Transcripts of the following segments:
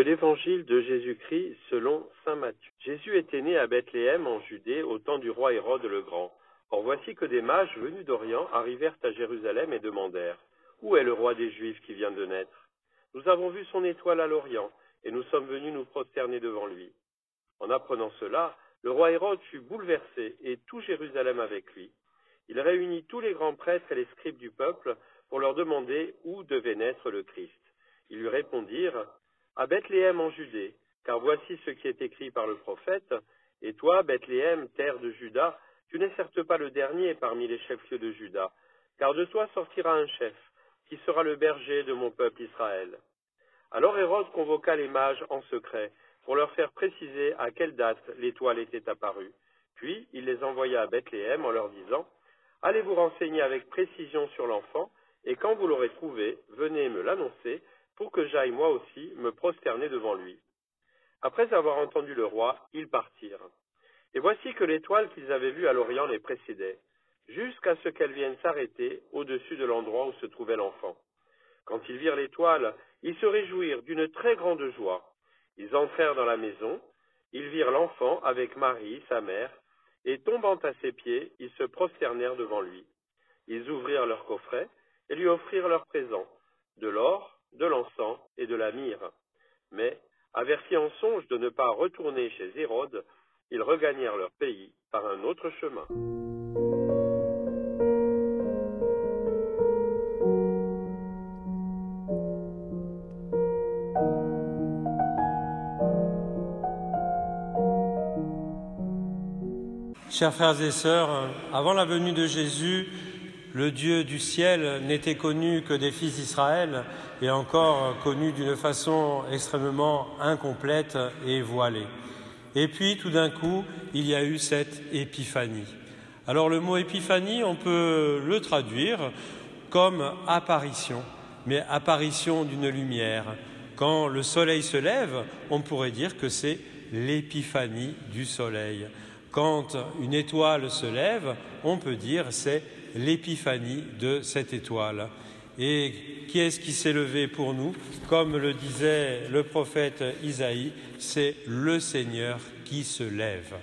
De l'évangile de Jésus-Christ selon saint Matthieu. Jésus était né à Bethléem en Judée au temps du roi Hérode le Grand. Or voici que des mages venus d'Orient arrivèrent à Jérusalem et demandèrent Où est le roi des Juifs qui vient de naître? Nous avons vu son étoile à l'Orient, et nous sommes venus nous prosterner devant lui. En apprenant cela, le roi Hérode fut bouleversé, et tout Jérusalem avec lui. Il réunit tous les grands prêtres et les scribes du peuple pour leur demander où devait naître le Christ. Ils lui répondirent à Bethléem en Judée, car voici ce qui est écrit par le prophète, Et toi, Bethléem, terre de Juda, tu n'es certes pas le dernier parmi les chefs-lieux de Juda, car de toi sortira un chef, qui sera le berger de mon peuple Israël. Alors Hérode convoqua les mages en secret, pour leur faire préciser à quelle date l'étoile était apparue. Puis il les envoya à Bethléem en leur disant, Allez vous renseigner avec précision sur l'enfant, et quand vous l'aurez trouvé, venez me l'annoncer, pour que j'aille moi aussi me prosterner devant lui. Après avoir entendu le roi, ils partirent. Et voici que l'étoile qu'ils avaient vue à l'Orient les précédait, jusqu'à ce qu'elle vienne s'arrêter au-dessus de l'endroit où se trouvait l'enfant. Quand ils virent l'étoile, ils se réjouirent d'une très grande joie. Ils entrèrent dans la maison, ils virent l'enfant avec Marie, sa mère, et tombant à ses pieds, ils se prosternèrent devant lui. Ils ouvrirent leur coffret et lui offrirent leurs présents, de l'or, de l'encens et de la myrrhe. Mais, avertis en songe de ne pas retourner chez Hérode, ils regagnèrent leur pays par un autre chemin. Chers frères et sœurs, avant la venue de Jésus, le Dieu du ciel n'était connu que des fils d'Israël et encore connu d'une façon extrêmement incomplète et voilée. Et puis tout d'un coup, il y a eu cette épiphanie. Alors le mot épiphanie, on peut le traduire comme apparition, mais apparition d'une lumière. Quand le soleil se lève, on pourrait dire que c'est l'épiphanie du soleil. Quand une étoile se lève, on peut dire c'est l'épiphanie de cette étoile. Et qui est-ce qui s'est levé pour nous Comme le disait le prophète Isaïe, c'est le Seigneur qui se lève.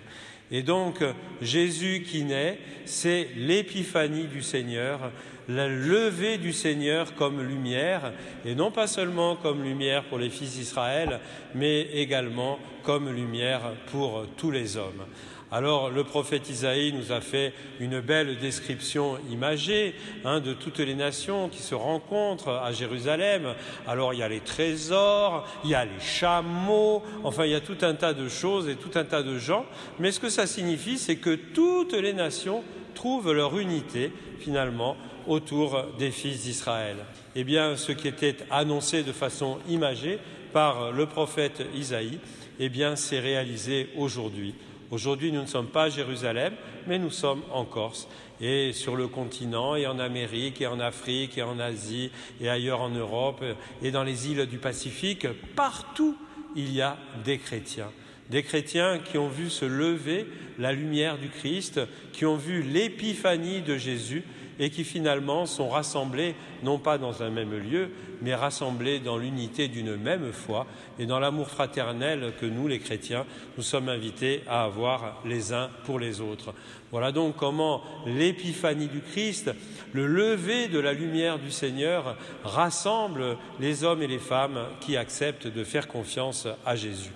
Et donc Jésus qui naît, c'est l'épiphanie du Seigneur, la levée du Seigneur comme lumière, et non pas seulement comme lumière pour les fils d'Israël, mais également comme lumière pour tous les hommes. Alors le prophète Isaïe nous a fait une belle description imagée hein, de toutes les nations qui se rencontrent à Jérusalem. Alors il y a les trésors, il y a les chameaux, enfin il y a tout un tas de choses et tout un tas de gens. Mais ce que ça signifie, c'est que toutes les nations trouvent leur unité finalement autour des fils d'Israël. Eh bien, ce qui était annoncé de façon imagée par le prophète Isaïe, eh bien, c'est réalisé aujourd'hui. Aujourd'hui, nous ne sommes pas à Jérusalem, mais nous sommes en Corse et sur le continent et en Amérique et en Afrique et en Asie et ailleurs en Europe et dans les îles du Pacifique. Partout, il y a des chrétiens. Des chrétiens qui ont vu se lever la lumière du Christ, qui ont vu l'épiphanie de Jésus et qui finalement sont rassemblés, non pas dans un même lieu, mais rassemblés dans l'unité d'une même foi et dans l'amour fraternel que nous, les chrétiens, nous sommes invités à avoir les uns pour les autres. Voilà donc comment l'épiphanie du Christ, le lever de la lumière du Seigneur, rassemble les hommes et les femmes qui acceptent de faire confiance à Jésus.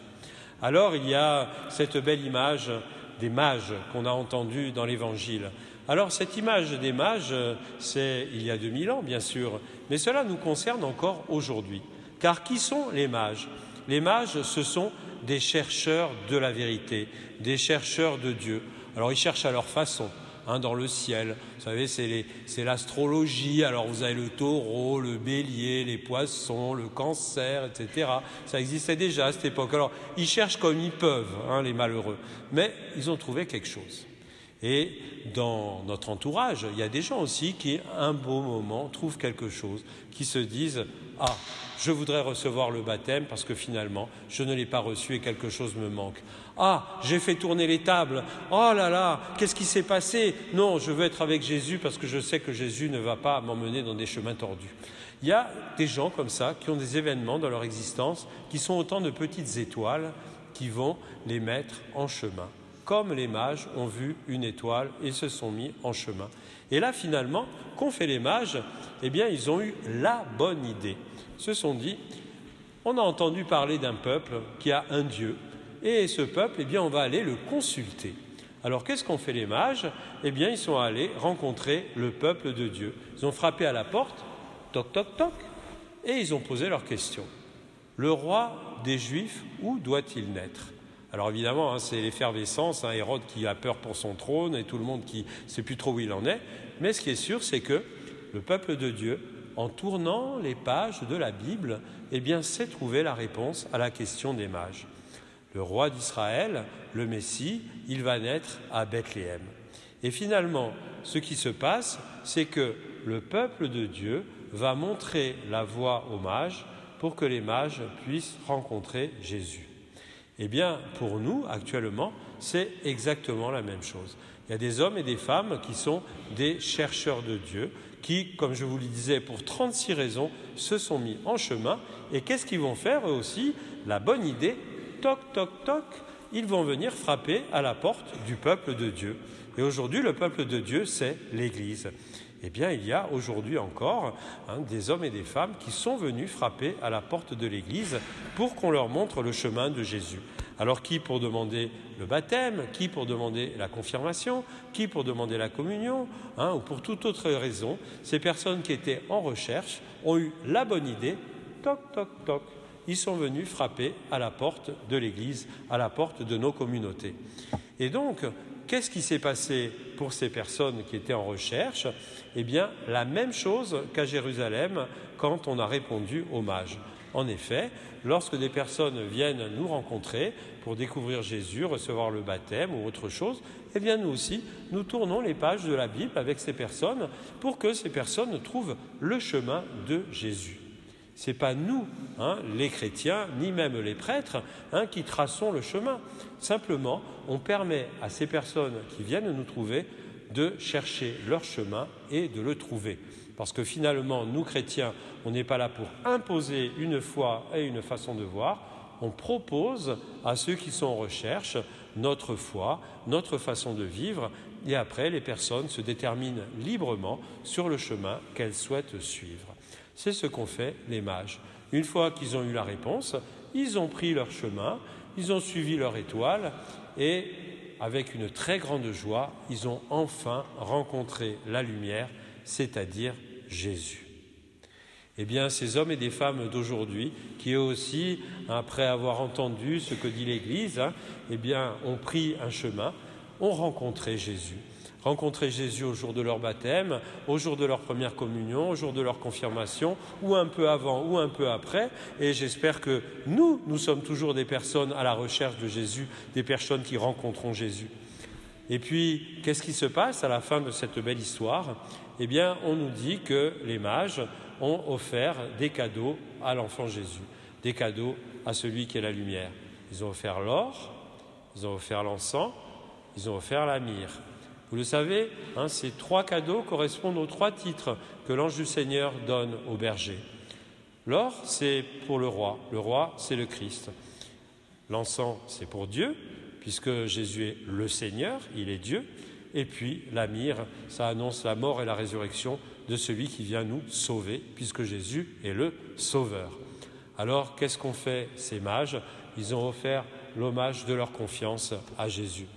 Alors il y a cette belle image des mages qu'on a entendue dans l'Évangile. Alors cette image des mages, c'est il y a 2000 ans bien sûr, mais cela nous concerne encore aujourd'hui. Car qui sont les mages? Les mages, ce sont des chercheurs de la vérité, des chercheurs de Dieu. Alors ils cherchent à leur façon. Hein, dans le ciel. Vous savez, c'est l'astrologie. Alors vous avez le taureau, le bélier, les poissons, le cancer, etc. Ça existait déjà à cette époque. Alors ils cherchent comme ils peuvent, hein, les malheureux. Mais ils ont trouvé quelque chose. Et dans notre entourage, il y a des gens aussi qui, un beau moment, trouvent quelque chose, qui se disent Ah, je voudrais recevoir le baptême parce que finalement, je ne l'ai pas reçu et quelque chose me manque. Ah, j'ai fait tourner les tables. Oh là là, qu'est-ce qui s'est passé? Non, je veux être avec Jésus parce que je sais que Jésus ne va pas m'emmener dans des chemins tordus. Il y a des gens comme ça qui ont des événements dans leur existence qui sont autant de petites étoiles qui vont les mettre en chemin. Comme les mages ont vu une étoile et se sont mis en chemin. Et là, finalement, qu'ont fait les mages? Eh bien, ils ont eu la bonne idée. Ils se sont dit, on a entendu parler d'un peuple qui a un Dieu, et ce peuple, eh bien, on va aller le consulter. Alors qu'est-ce qu'ont fait les mages? Eh bien, ils sont allés rencontrer le peuple de Dieu. Ils ont frappé à la porte, toc, toc, toc, et ils ont posé leur question. Le roi des Juifs, où doit-il naître? Alors évidemment, hein, c'est l'effervescence, hein, Hérode qui a peur pour son trône et tout le monde qui ne sait plus trop où il en est. Mais ce qui est sûr, c'est que le peuple de Dieu, en tournant les pages de la Bible, eh bien, sait trouver la réponse à la question des mages le roi d'Israël, le Messie, il va naître à Bethléem. Et finalement, ce qui se passe, c'est que le peuple de Dieu va montrer la voie aux mages pour que les mages puissent rencontrer Jésus. Eh bien, pour nous, actuellement, c'est exactement la même chose. Il y a des hommes et des femmes qui sont des chercheurs de Dieu, qui, comme je vous le disais, pour 36 raisons, se sont mis en chemin. Et qu'est-ce qu'ils vont faire eux aussi? La bonne idée, toc, toc, toc, ils vont venir frapper à la porte du peuple de Dieu. Et aujourd'hui, le peuple de Dieu, c'est l'Église. Eh bien, il y a aujourd'hui encore hein, des hommes et des femmes qui sont venus frapper à la porte de l'Église pour qu'on leur montre le chemin de Jésus. Alors qui pour demander le baptême, qui pour demander la confirmation, qui pour demander la communion, hein, ou pour toute autre raison, ces personnes qui étaient en recherche ont eu la bonne idée, toc, toc, toc, ils sont venus frapper à la porte de l'Église, à la porte de nos communautés. Et donc, qu'est-ce qui s'est passé pour ces personnes qui étaient en recherche? Eh bien, la même chose qu'à Jérusalem quand on a répondu hommage. En effet, lorsque des personnes viennent nous rencontrer pour découvrir Jésus, recevoir le baptême ou autre chose, eh bien nous aussi, nous tournons les pages de la Bible avec ces personnes pour que ces personnes trouvent le chemin de Jésus. Ce n'est pas nous, hein, les chrétiens, ni même les prêtres, hein, qui traçons le chemin. Simplement, on permet à ces personnes qui viennent nous trouver de chercher leur chemin et de le trouver. Parce que finalement, nous chrétiens, on n'est pas là pour imposer une foi et une façon de voir, on propose à ceux qui sont en recherche notre foi, notre façon de vivre, et après les personnes se déterminent librement sur le chemin qu'elles souhaitent suivre. C'est ce qu'ont fait les mages. Une fois qu'ils ont eu la réponse, ils ont pris leur chemin, ils ont suivi leur étoile et avec une très grande joie, ils ont enfin rencontré la lumière, c'est-à-dire Jésus. Eh bien, ces hommes et des femmes d'aujourd'hui, qui eux aussi, après avoir entendu ce que dit l'Église, hein, eh bien, ont pris un chemin, ont rencontré Jésus rencontrer Jésus au jour de leur baptême, au jour de leur première communion, au jour de leur confirmation, ou un peu avant ou un peu après. Et j'espère que nous, nous sommes toujours des personnes à la recherche de Jésus, des personnes qui rencontreront Jésus. Et puis, qu'est-ce qui se passe à la fin de cette belle histoire? Eh bien, on nous dit que les mages ont offert des cadeaux à l'enfant Jésus, des cadeaux à celui qui est la lumière. Ils ont offert l'or, ils ont offert l'encens, ils ont offert la myrrhe. Vous le savez, hein, ces trois cadeaux correspondent aux trois titres que l'ange du Seigneur donne au berger. L'or, c'est pour le roi. Le roi, c'est le Christ. L'encens, c'est pour Dieu, puisque Jésus est le Seigneur, il est Dieu. Et puis la myrrhe, ça annonce la mort et la résurrection de celui qui vient nous sauver, puisque Jésus est le Sauveur. Alors, qu'est-ce qu'ont fait ces mages? Ils ont offert l'hommage de leur confiance à Jésus.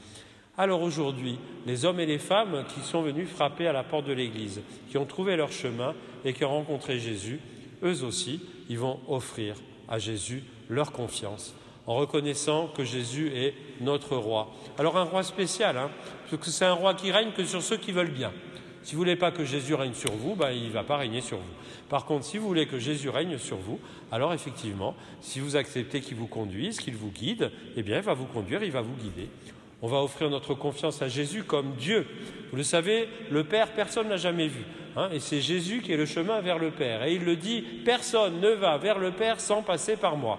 Alors aujourd'hui, les hommes et les femmes qui sont venus frapper à la porte de l'Église, qui ont trouvé leur chemin et qui ont rencontré Jésus, eux aussi, ils vont offrir à Jésus leur confiance, en reconnaissant que Jésus est notre roi. Alors un roi spécial, hein, parce que c'est un roi qui règne que sur ceux qui veulent bien. Si vous ne voulez pas que Jésus règne sur vous, ben, il ne va pas régner sur vous. Par contre, si vous voulez que Jésus règne sur vous, alors effectivement, si vous acceptez qu'il vous conduise, qu'il vous guide, eh bien, il va vous conduire, il va vous guider. On va offrir notre confiance à Jésus comme Dieu. Vous le savez, le Père, personne n'a jamais vu. Hein, et c'est Jésus qui est le chemin vers le Père. Et il le dit, personne ne va vers le Père sans passer par moi.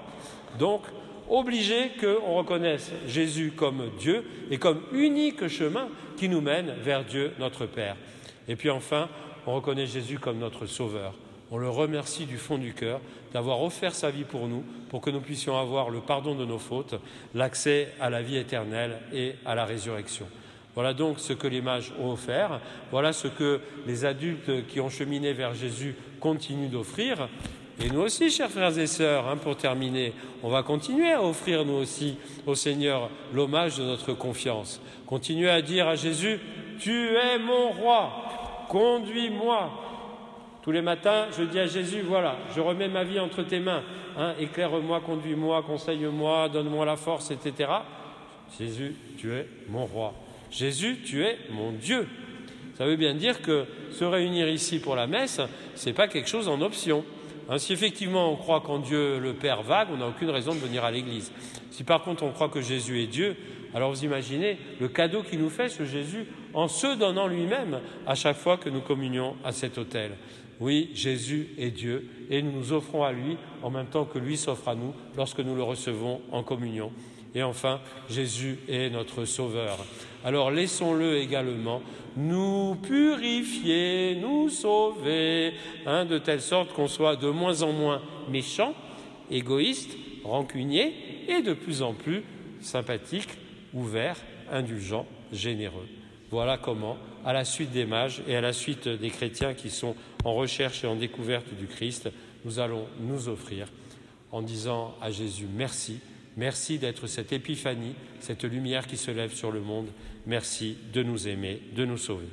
Donc, obligé qu'on reconnaisse Jésus comme Dieu et comme unique chemin qui nous mène vers Dieu notre Père. Et puis enfin, on reconnaît Jésus comme notre Sauveur. On le remercie du fond du cœur d'avoir offert sa vie pour nous, pour que nous puissions avoir le pardon de nos fautes, l'accès à la vie éternelle et à la résurrection. Voilà donc ce que les mages ont offert, voilà ce que les adultes qui ont cheminé vers Jésus continuent d'offrir. Et nous aussi, chers frères et sœurs, hein, pour terminer, on va continuer à offrir nous aussi au Seigneur l'hommage de notre confiance. Continuer à dire à Jésus, tu es mon roi, conduis-moi. Tous les matins, je dis à Jésus, voilà, je remets ma vie entre tes mains, hein, éclaire-moi, conduis-moi, conseille-moi, donne-moi la force, etc. Jésus, tu es mon roi. Jésus, tu es mon Dieu. Ça veut bien dire que se réunir ici pour la messe, ce n'est pas quelque chose en option. Hein, si effectivement on croit qu'en Dieu le Père vague, on n'a aucune raison de venir à l'Église. Si par contre on croit que Jésus est Dieu, alors vous imaginez le cadeau qu'il nous fait, ce Jésus, en se donnant lui-même à chaque fois que nous communions à cet autel. Oui, Jésus est Dieu et nous nous offrons à lui en même temps que lui s'offre à nous lorsque nous le recevons en communion. Et enfin, Jésus est notre Sauveur. Alors laissons-le également nous purifier, nous sauver, hein, de telle sorte qu'on soit de moins en moins méchants, égoïstes, rancuniers et de plus en plus sympathiques, ouverts, indulgents, généreux. Voilà comment, à la suite des mages et à la suite des chrétiens qui sont en recherche et en découverte du Christ, nous allons nous offrir en disant à Jésus merci, merci d'être cette épiphanie, cette lumière qui se lève sur le monde, merci de nous aimer, de nous sauver.